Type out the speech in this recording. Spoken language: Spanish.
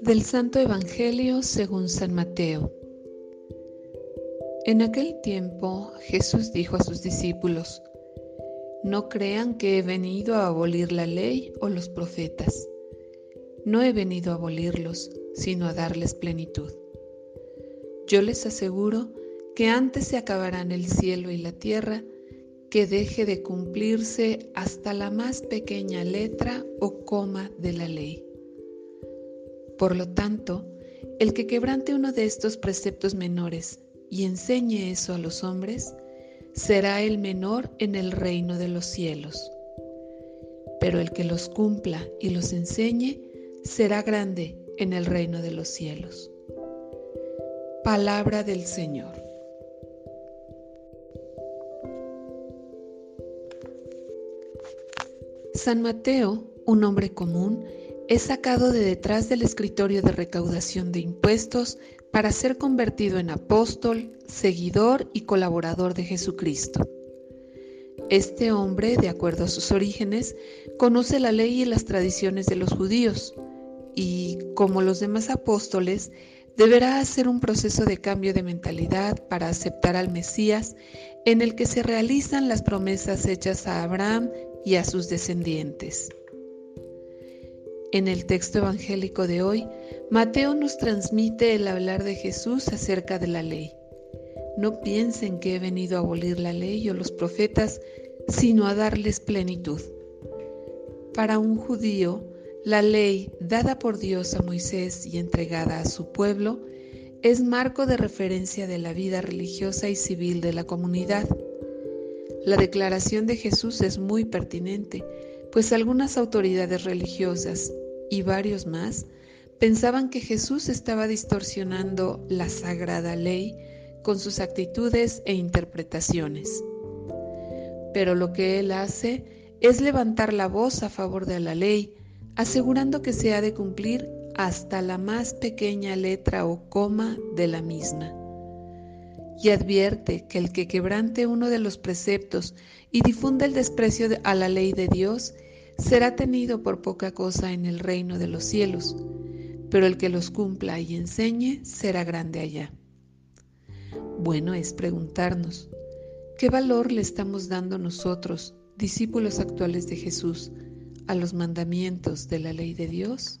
Del Santo Evangelio según San Mateo. En aquel tiempo Jesús dijo a sus discípulos, No crean que he venido a abolir la ley o los profetas. No he venido a abolirlos, sino a darles plenitud. Yo les aseguro que antes se acabarán el cielo y la tierra que deje de cumplirse hasta la más pequeña letra o coma de la ley. Por lo tanto, el que quebrante uno de estos preceptos menores y enseñe eso a los hombres, será el menor en el reino de los cielos. Pero el que los cumpla y los enseñe, será grande en el reino de los cielos. Palabra del Señor. San Mateo, un hombre común, es sacado de detrás del escritorio de recaudación de impuestos para ser convertido en apóstol, seguidor y colaborador de Jesucristo. Este hombre, de acuerdo a sus orígenes, conoce la ley y las tradiciones de los judíos y, como los demás apóstoles, deberá hacer un proceso de cambio de mentalidad para aceptar al Mesías en el que se realizan las promesas hechas a Abraham y a sus descendientes. En el texto evangélico de hoy, Mateo nos transmite el hablar de Jesús acerca de la ley. No piensen que he venido a abolir la ley o los profetas, sino a darles plenitud. Para un judío, la ley dada por Dios a Moisés y entregada a su pueblo es marco de referencia de la vida religiosa y civil de la comunidad. La declaración de Jesús es muy pertinente, pues algunas autoridades religiosas y varios más pensaban que Jesús estaba distorsionando la sagrada ley con sus actitudes e interpretaciones. Pero lo que él hace es levantar la voz a favor de la ley, asegurando que se ha de cumplir hasta la más pequeña letra o coma de la misma. Y advierte que el que quebrante uno de los preceptos y difunda el desprecio a la ley de Dios será tenido por poca cosa en el reino de los cielos, pero el que los cumpla y enseñe será grande allá. Bueno es preguntarnos, ¿qué valor le estamos dando nosotros, discípulos actuales de Jesús, a los mandamientos de la ley de Dios?